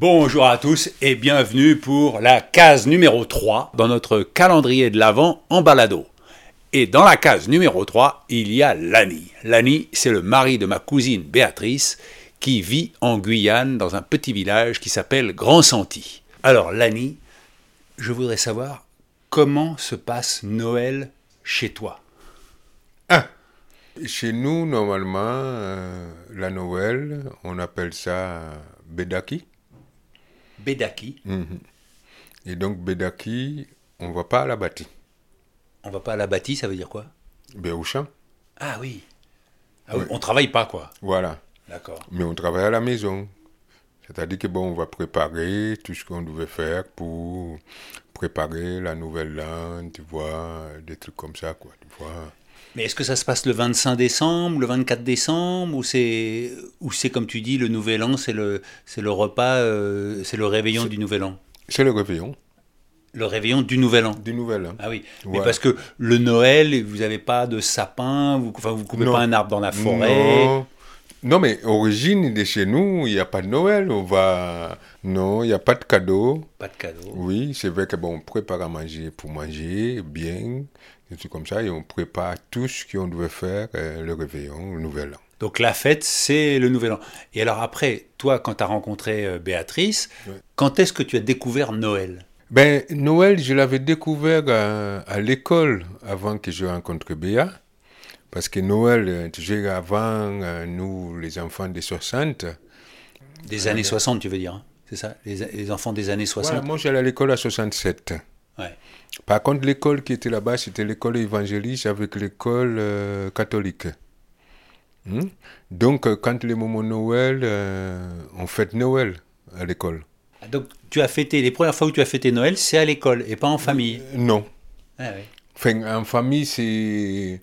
Bonjour à tous et bienvenue pour la case numéro 3 dans notre calendrier de l'Avent en balado. Et dans la case numéro 3, il y a Lani. Lani, c'est le mari de ma cousine Béatrice qui vit en Guyane dans un petit village qui s'appelle Grand Santi. Alors Lani, je voudrais savoir comment se passe Noël chez toi? Ah, chez nous, normalement, euh, la Noël, on appelle ça Bedaki. Bedaki. Mhm. Et donc, Bedaki, on va pas à la bâtie. On va pas à la bâtie, ça veut dire quoi? Ben, au champ. Ah oui. Ah oui, On travaille pas quoi. Voilà. D'accord. Mais on travaille à la maison. C'est-à-dire que bon, on va préparer tout ce qu'on devait faire pour préparer la nouvelle an, tu vois, des trucs comme ça, quoi, tu vois. Mais est-ce que ça se passe le 25 décembre, le 24 décembre, ou c'est, ou c'est comme tu dis, le Nouvel An, c'est le, c'est le repas, euh, c'est le réveillon du Nouvel An? C'est le réveillon Le réveillon du Nouvel An du nouvel an. Ah oui, mais parce que le Noël, vous n'avez pas de sapin, vous, enfin, vous coupez Non. pas un arbre dans la forêt. Non. Non, mais origine de chez nous, il n'y a pas de Noël. On va. Non, il n'y a pas de cadeau. Pas de cadeau. Oui, c'est vrai que bon, on prépare à manger pour manger bien, des trucs comme ça, et on prépare tout ce qu'on devait faire euh, le réveillon, le nouvel an. Donc la fête, c'est le Nouvel An. Et alors après, toi, quand tu as rencontré euh, Béatrice, Ouais. quand est-ce que tu as découvert Noël? Ben, Noël, je l'avais découvert à, à l'école avant que je rencontre Béa. Parce que Noël, euh, tu sais, avant, euh, nous, les enfants des 60, Des années 60, tu veux dire hein C'est ça les, les enfants des années 60 voilà, moi j'allais à l'école à 67. Ouais. Par contre, l'école qui était là-bas, c'était l'école évangéliste avec l'école euh, catholique. Hmm? Donc, euh, quand les moments Noël, euh, on fête Noël à l'école. Ah, Donc tu as fêté, les premières fois où tu as fêté Noël, c'est à l'école et pas en famille? Euh, Non. Ah ouais. Enfin, en famille, c'est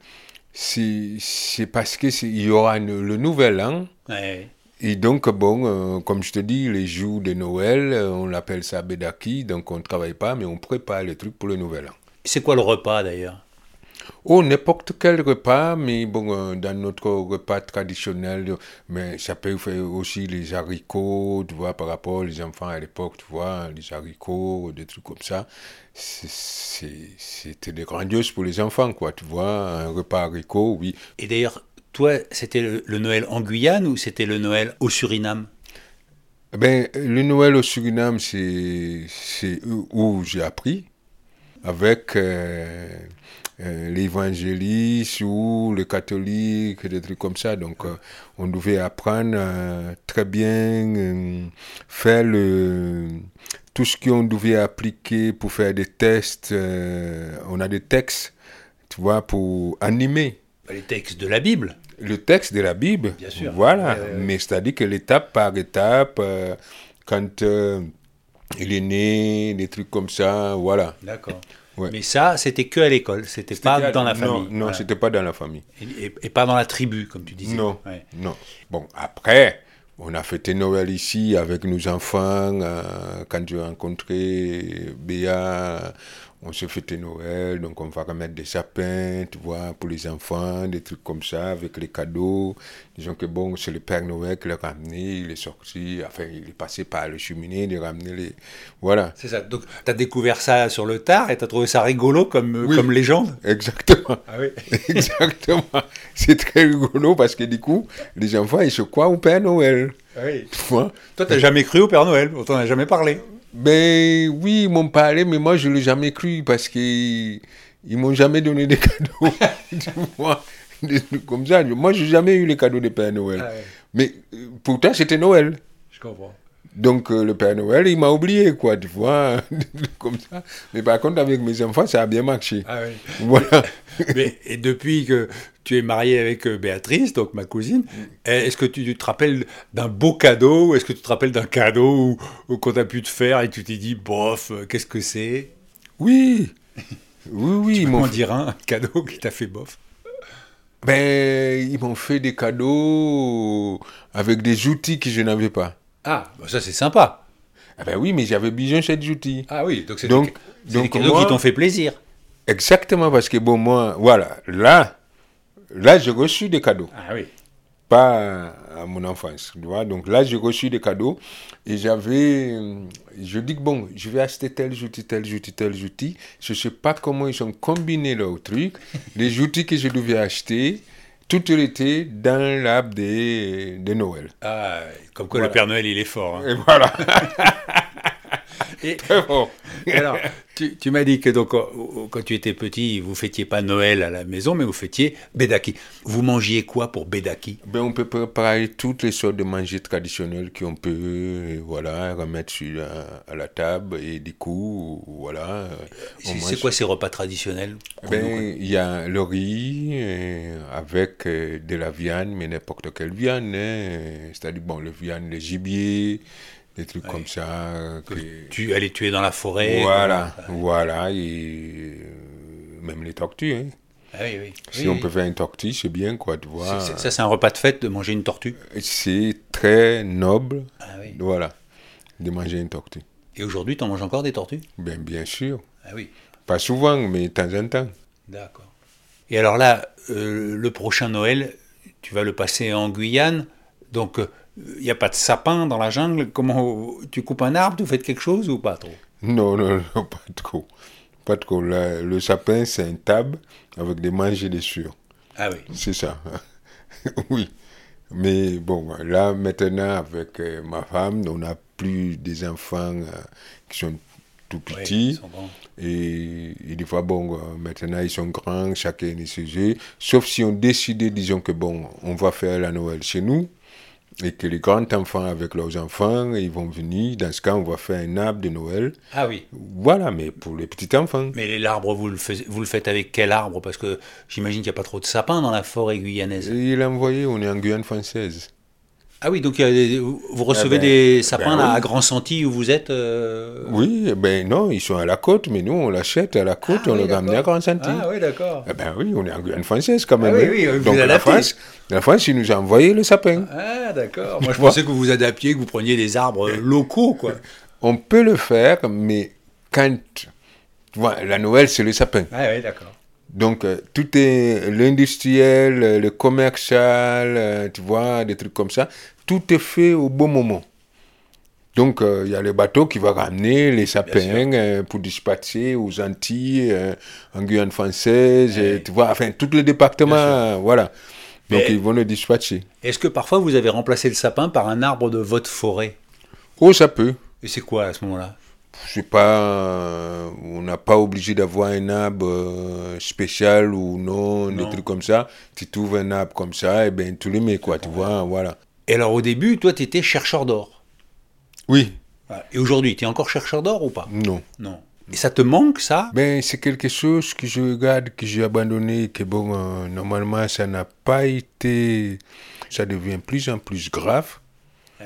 c'est parce que c'est- il y aura le nouvel an. Ouais. Et donc, bon, euh, comme je te dis, les jours de Noël, euh, on l'appelle ça Bedaki, donc on ne travaille pas, mais on prépare les trucs pour le nouvel an. C'est quoi le repas d'ailleurs? Oh, n'importe quel repas, mais bon, euh, dans notre repas traditionnel, euh, mais ça peut faire aussi les haricots, tu vois, par rapport aux enfants à l'époque, tu vois, les haricots, des trucs comme ça. C'était des grandioses pour les enfants, quoi, tu vois, un repas haricots, oui. Et d'ailleurs, toi, c'était le, le Noël en Guyane ou c'était le Noël au Suriname? Ben, le Noël au Suriname, c'est où j'ai appris, avec euh, euh, l'évangéliste ou le catholique, des trucs comme ça. Donc, euh, on devait apprendre euh, très bien, faire le, tout ce qu'on devait appliquer pour faire des tests. on a des textes, tu vois, pour animer Les textes de la Bible. le texte de la Bible. Bien sûr. Voilà. Mais c'est-à-dire que l'étape par étape, euh, quand euh, il est né, des trucs comme ça, voilà. D'accord. Ouais. Mais ça, c'était que à l'école, c'était pas dans la non, famille. Non, Voilà. c'était pas dans la famille. et, et- et pas dans la tribu, comme tu disais. Non, Ouais. non. Bon, après, on a fêté Noël ici avec nos enfants. euh, quand j'ai rencontré Béa, on se fêtait Noël. Donc, on va remettre des sapins, tu vois, pour les enfants, des trucs comme ça, avec les cadeaux. Disons que bon, c'est le Père Noël qui l'a ramené, il est sorti, enfin, il est passé par le cheminée, il a ramené les. Voilà. C'est ça. Donc, tu as découvert ça sur le tard et tu as trouvé ça rigolo comme, euh, Oui. comme légende? Exactement. Ah oui. Exactement. C'est très rigolo parce que du coup, les enfants, ils se croient au Père Noël. oui. Tu vois Toi, t'as jamais cru au Père Noël, on t'en a jamais parlé. Ben oui, ils m'ont parlé, mais moi je ne l'ai jamais cru parce qu'ils ils m'ont jamais donné des cadeaux. tu vois, des trucs comme ça. Moi, j'ai jamais eu les cadeaux de Père Noël. Ah ouais. Mais euh, pourtant, c'était Noël. Je comprends. Donc euh, le Père Noël, il m'a oublié, quoi, tu vois, comme ça. Mais par contre, avec mes enfants, ça a bien marché. Ah oui. Voilà. Mais, et depuis que tu es marié avec euh, Béatrice, donc ma cousine, est-ce que tu te rappelles d'un beau cadeau ou est-ce que tu te rappelles d'un cadeau qu'on a pu te faire et tu t'es dit, bof, euh, qu'est-ce que c'est? Oui. Oui, oui, m'ont Comment dire un cadeau qui t'a fait bof? Ben, ils m'ont fait des cadeaux avec des outils que je n'avais pas. Ah, bah ça c'est sympa. Ah ben oui, mais j'avais besoin de ces outils. Ah oui, donc c'est Donc- des, donc moi- qui t'ont fait plaisir. Exactement, parce que bon, moi, voilà, là, là, j'ai reçu des cadeaux. Ah oui. pas à mon enfance. Tu vois? Donc là, j'ai reçu des cadeaux et j'avais. euh, Je dis que bon, je vais acheter tel outil, tel outil, tel outil. Je ne sais pas comment ils ont combiné leurs trucs. Les outils que je devais acheter, tout était dans l'arbre de, de Noël. Ah, comme quoi Voilà. le Père Noël, il est fort. hein. Et voilà. Et, Très bon. alors, tu, tu m'as dit que donc, euh, quand tu étais petit, vous fêtiez pas Noël à la maison, mais vous fêtiez Bedaki. Vous mangiez quoi pour Bedaki Ben, on peut préparer toutes les sortes de manger traditionnels qu'on peut voilà, remettre sur la- à la table et du coup, voilà. C'est mange. quoi ces repas traditionnels Ben, il y a le riz euh, avec euh, de la viande, mais n'importe quelle viande. hein, C'est-à-dire, bon, le viande, le gibier, des trucs comme ça. euh, que- Tu allais tuer dans la forêt Voilà, comme- voilà. Et euh, même les tortues. hein. Ah oui, oui. Si Oui, on peut faire une tortue, c'est bien, quoi, tu vois. Ça, c'est un repas de fête de manger une tortue. C'est très noble, Ah voilà, de manger une tortue. Et aujourd'hui, tu en manges encore des tortues? Ben, bien sûr. Ah oui. Pas souvent, mais de temps en temps. D'accord. Et alors là, euh, le prochain Noël, tu vas le passer en Guyane. Donc, il n'y a pas de sapin dans la jungle? Comment tu coupes un arbre Tu fais quelque chose ou pas trop? Non, non, non, pas trop. Pas trop. La- le sapin, c'est une table avec des manger dessus. Ah oui. C'est ça. oui. Mais bon, là, maintenant, avec euh, ma femme, on n'a plus des enfants euh, qui sont tout petits. ils sont grands. Et, et des fois, bon, euh, maintenant, ils sont grands, chacun est ses. Sauf si on décide, disons que, bon, on va faire la Noël chez nous, et que les grands enfants avec leurs enfants, ils vont venir. Dans ce cas, on va faire un arbre de Noël. Ah oui. Voilà, mais pour les petits enfants. Mais l'arbre, vous, le fais- vous le faites avec quel arbre? Parce que j'imagine qu'il n'y a pas trop de sapins dans la forêt guyanaise. Et il a envoyé, on est en Guyane française. Ah oui, donc vous recevez Eh ben, des sapins ben oui. à Grand Senti où vous êtes euh, Oui, eh ben non, ils sont à la côte, mais nous, on l'achète à la côte, Ah on oui, le ramène à. Grand Santi. Ah oui, d'accord. Eh ben oui, on est en Guyane française quand même. Ah oui, oui, vous Donc la. France, la France, il nous a envoyé le sapin. Ah d'accord. Moi je pensais que vous vous adaptiez, que vous preniez des arbres locaux quoi. On peut le faire, mais quand... tu vois, la Noël, c'est le sapin. Ah oui, d'accord. Donc, euh, tout est l'industriel, euh, le commercial, euh, tu vois, des trucs comme ça. Tout est fait au bon moment. Donc, euh, il y a le bateau qui va ramener les sapins pour dispatcher aux Antilles, en Guyane française, et, Ouais. tu vois, enfin, tous les départements, voilà. Donc, Mais- ils vont le dispatcher. Est-ce que parfois vous avez remplacé le sapin par un arbre de votre forêt? Oh, ça peut. Et c'est quoi à ce moment-là? Je sais pas, euh, on n'a pas obligé d'avoir un arbre euh, spécial ou non, Non. des trucs comme ça. Tu trouves un arbre comme ça, et ben tu le mets, quoi, tu vois, voilà. Et alors au début, toi tu étais chercheur d'or. Oui, Voilà. Et aujourd'hui, tu es encore chercheur d'or ou pas? Non. Non. Et ça te manque ça? Ben, c'est quelque chose que je regarde, que j'ai abandonné, que bon, euh, normalement, ça n'a pas été. Ça devient plus en plus grave. Ah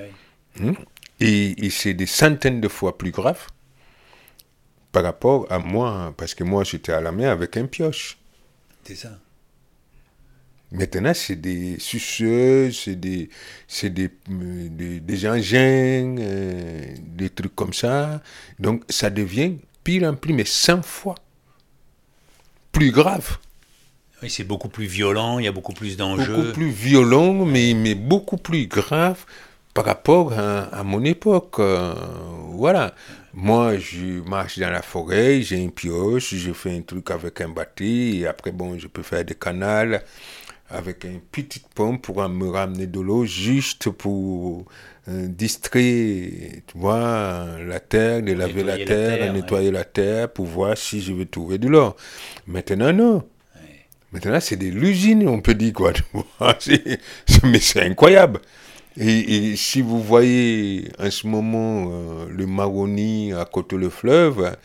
oui. Et, et c'est des centaines de fois plus grave par rapport à moi, parce que moi, j'étais à la main avec un pioche. C'est ça. Maintenant, c'est des suceuses, c'est des, c'est des, des, des engins, euh, des trucs comme ça. Donc, ça devient pire en plus, mais 100 fois plus grave. Oui, c'est beaucoup plus violent, il y a beaucoup plus d'enjeux. Beaucoup plus violent, mais, mais beaucoup plus grave par rapport à, à mon époque. euh, voilà. Moi, je marche dans la forêt, j'ai une pioche, je fais un truc avec un bâti, et après, bon, je peux faire des canals avec une petite pompe pour me ramener de l'eau juste pour euh, distraire, tu vois, la terre, de laver la terre, nettoyer la terre pour voir si je vais trouver de l'or. Maintenant, non. Maintenant, c'est de l'usine, on peut dire quoi. tu vois. Mais c'est incroyable. Et, et si vous voyez en ce moment euh, le Maroni à côté le fleuve,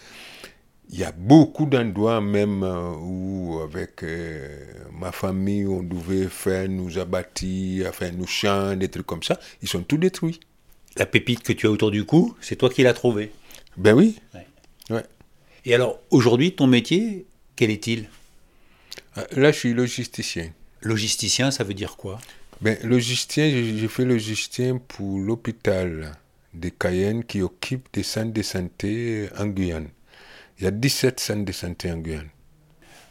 il y a beaucoup d'endroits même euh, où avec euh, ma famille on devait faire nos abattis, enfin nos champs, des trucs comme ça, ils sont tous détruits. La pépite que tu as autour du cou, c'est toi qui l'as trouvée. Ben oui. Ouais. Ouais. Et alors, aujourd'hui, ton métier, quel est-il? Ah, Là, je suis logisticien. Logisticien, ça veut dire quoi? Ben, logisticien, j'ai fait logisticien pour l'hôpital de Cayenne qui occupe des centres de santé en Guyane. Il y a 17 centres de santé en Guyane.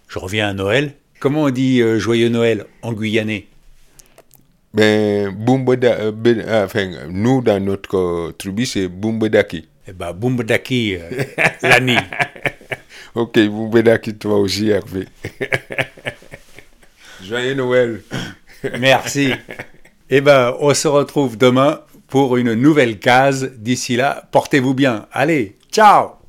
Je reviens à Noël. Comment on dit euh, joyeux Noël en guyanais? Ben, Bumbeda, euh, ben, enfin, nous, dans notre euh, tribu, c'est Bumbedaki. Eh ben, Bumbedaki, Lani. Ok, Bumbedaki, toi aussi, Hervé. Joyeux Noël. Merci. Eh ben, on se retrouve demain pour une nouvelle case. D'ici là, portez-vous bien. Allez, ciao